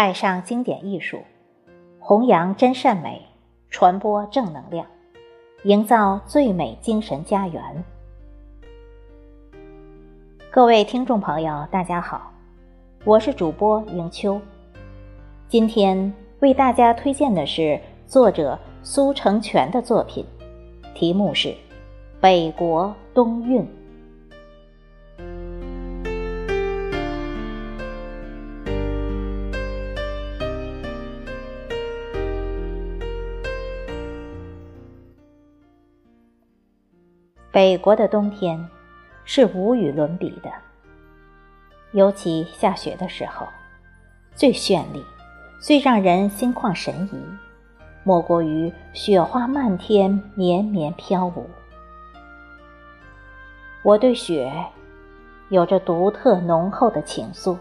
爱上经典艺术，弘扬真善美，传播正能量，营造最美精神家园。各位听众朋友，大家好，我是主播迎秋。今天为大家推荐的是作者苏成全的作品，题目是《北国冬韵》。北国的冬天是无与伦比的，尤其下雪的时候，最绚丽、最让人心旷神怡，莫过于雪花漫天、绵绵飘舞。我对雪有着独特浓厚的情愫，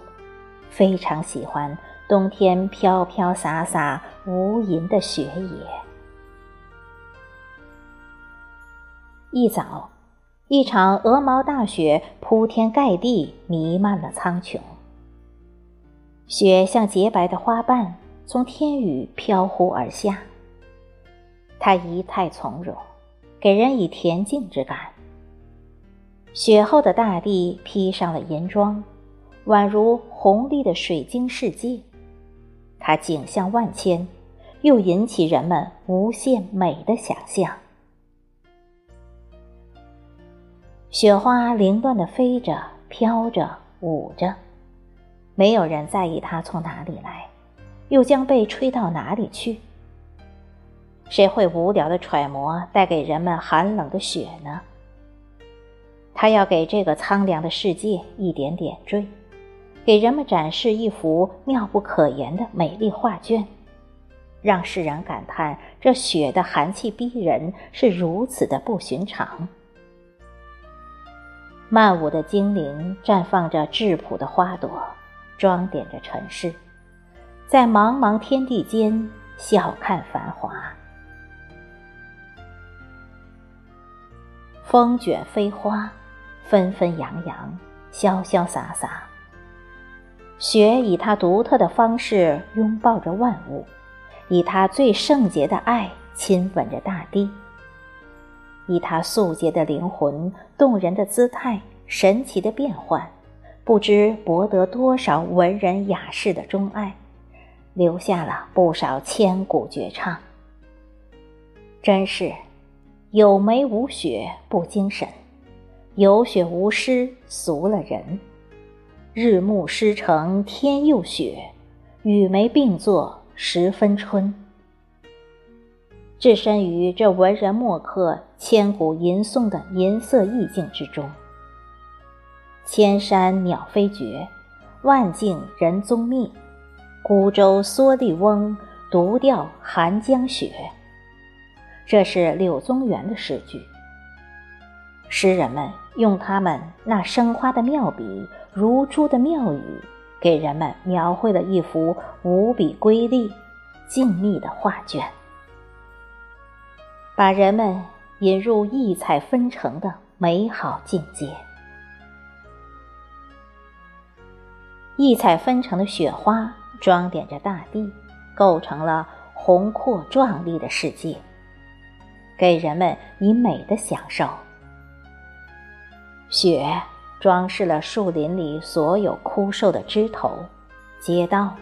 非常喜欢冬天飘飘洒洒、无垠的雪野。一早，一场鹅毛大雪铺天盖地，弥漫了苍穹。雪像洁白的花瓣，从天宇飘忽而下。它仪态从容，给人以恬静之感。雪后的大地披上了银装，宛如红丽的水晶世界。它景象万千，又引起人们无限美的想象。雪花凌乱地飞着、飘着、舞着，没有人在意它从哪里来，又将被吹到哪里去。谁会无聊地揣摩带给人们寒冷的雪呢？它要给这个苍凉的世界一点点缀，给人们展示一幅妙不可言的美丽画卷，让世人感叹这雪的寒气逼人，是如此的不寻常。漫舞的精灵绽放着质朴的花朵，装点着尘世，在茫茫天地间笑看繁华。风卷飞花，纷纷扬扬，潇潇洒洒。雪以它独特的方式拥抱着万物，以它最圣洁的爱亲吻着大地。以他素洁的灵魂、动人的姿态、神奇的变幻，不知博得多少文人雅士的钟爱，留下了不少千古绝唱。真是有梅无雪不精神，有雪无诗俗了人。日暮诗成天又雪，与梅并作十分春。置身于这文人墨客千古吟诵的银色意境之中，千山鸟飞绝，万径人踪灭，孤舟蓑笠翁，独钓寒江雪。这是柳宗元的诗句。诗人们用他们那生花的妙笔、如珠的妙语，给人们描绘了一幅无比瑰丽、静谧的画卷。把人们引入异彩纷呈的美好境界。异彩纷呈的雪花装点着大地，构成了宏阔壮丽的世界，给人们以美的享受。雪装饰了树林里所有枯瘦的枝头，街道、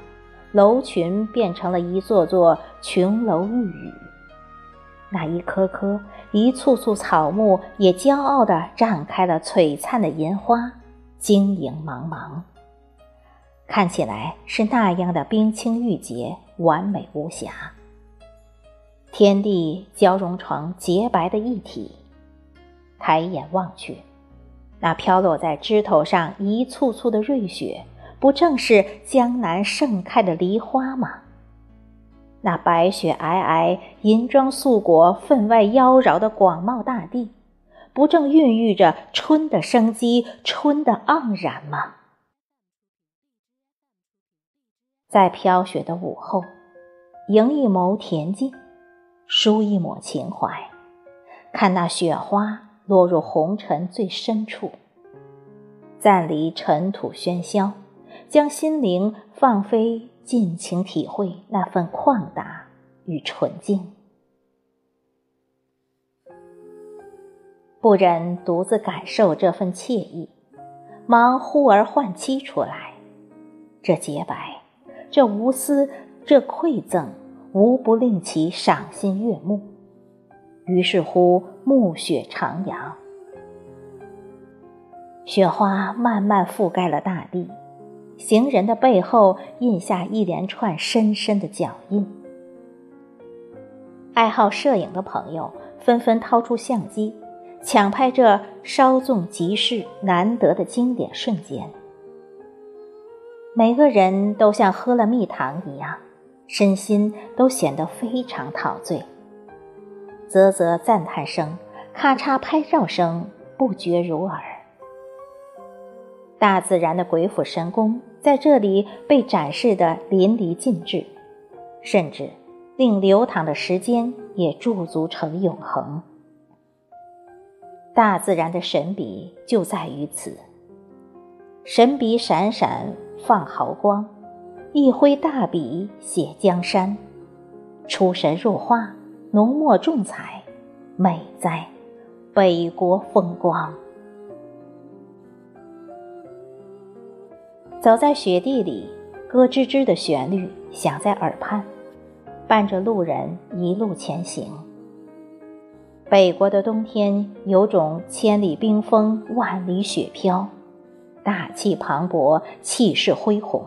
楼群变成了一座座琼楼玉宇。那一棵棵、一簇簇草木也骄傲地绽开了璀璨的银花，晶莹茫茫，看起来是那样的冰清玉洁、完美无瑕。天地交融成洁白的一体，抬眼望去，那飘落在枝头上一簇簇的瑞雪，不正是江南盛开的梨花吗？那白雪皑皑、银装素裹、分外妖娆的广袤大地，不正孕育着春的生机、春的盎然吗？在飘雪的午后，迎一眸恬静，舒一抹情怀，看那雪花落入红尘最深处，暂离尘土喧嚣，将心灵放飞。尽情体会那份旷达与纯净。不忍独自感受这份惬意，忙忽而唤妻出来。这洁白，这无私，这馈赠，无不令其赏心悦目。于是乎，暮雪徜徉，雪花慢慢覆盖了大地，行人的背后印下一连串深深的脚印。爱好摄影的朋友纷纷掏出相机。抢拍这稍纵即逝、难得的经典瞬间，每个人都像喝了蜜糖一样，身心都显得非常陶醉。啧啧赞叹声、咔嚓拍照声不绝如耳。大自然的鬼斧神工在这里被展示的淋漓尽致，甚至令流淌的时间也驻足成永恒。大自然的神笔就在于此，神笔闪闪放毫光，一挥大笔写江山，出神入化，浓墨重彩，美哉，北国风光。走在雪地里，咯吱吱的旋律响在耳畔，伴着路人一路前行。北国的冬天有种千里冰封、万里雪飘，大气磅礴，气势恢宏。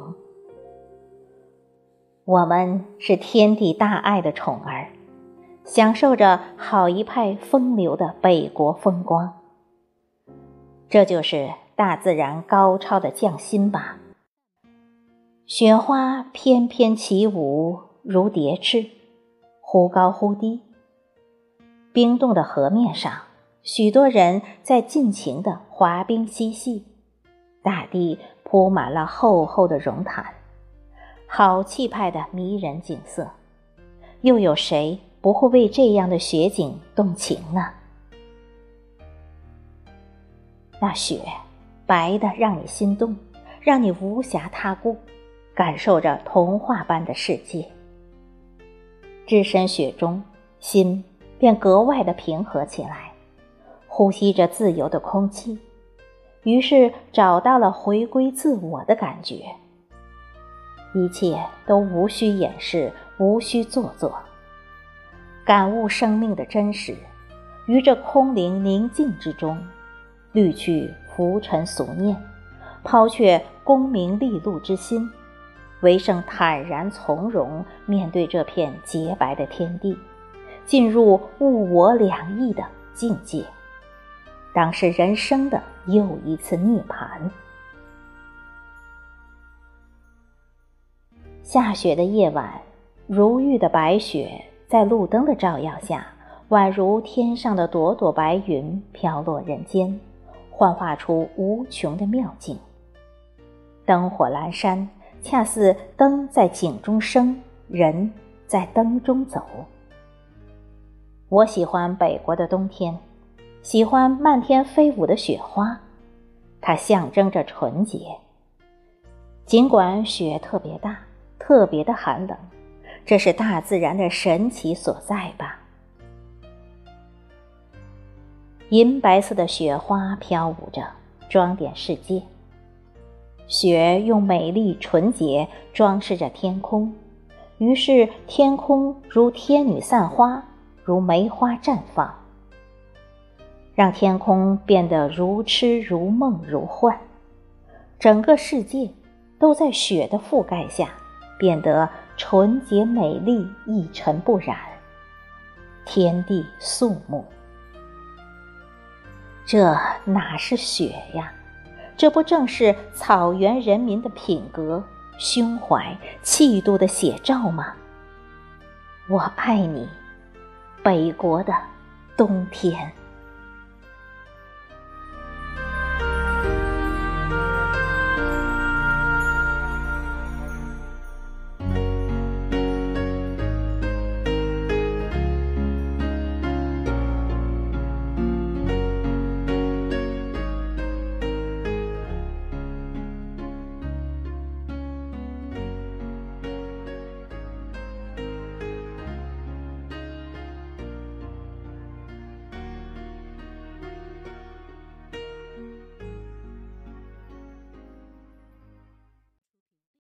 我们是天地大爱的宠儿，享受着好一派风流的北国风光。这就是大自然高超的匠心吧。雪花翩翩起舞，如蝶翅，忽高忽低。冰冻的河面上，许多人在尽情的滑冰嬉戏，大地铺满了厚厚的绒毯，好气派的迷人景色。又有谁不会为这样的雪景动情呢？那雪白的让你心动，让你无暇他顾，感受着童话般的世界。置身雪中，心。便格外的平和起来，呼吸着自由的空气，于是找到了回归自我的感觉。一切都无需掩饰，无需做作，感悟生命的真实，于这空灵宁静之中，滤去浮尘俗念，抛却功名利禄之心，唯剩坦然从容面对这片洁白的天地。进入物我两意的境界，当是人生的又一次涅槃。下雪的夜晚，如玉的白雪在路灯的照耀下，宛如天上的朵朵白云飘落人间，幻化出无穷的妙境。灯火阑珊，恰似灯在井中生，人在灯中走。我喜欢北国的冬天，喜欢漫天飞舞的雪花，它象征着纯洁。尽管雪特别大，特别的寒冷，这是大自然的神奇所在吧。银白色的雪花飘舞着，装点世界。雪用美丽纯洁装饰着天空，于是天空如天女散花。如梅花绽放，让天空变得如痴如梦如幻，整个世界都在雪的覆盖下变得纯洁美丽，一尘不染，天地肃穆。这哪是雪呀？这不正是草原人民的品格、胸怀、气度的写照吗？我爱你。北国的冬天。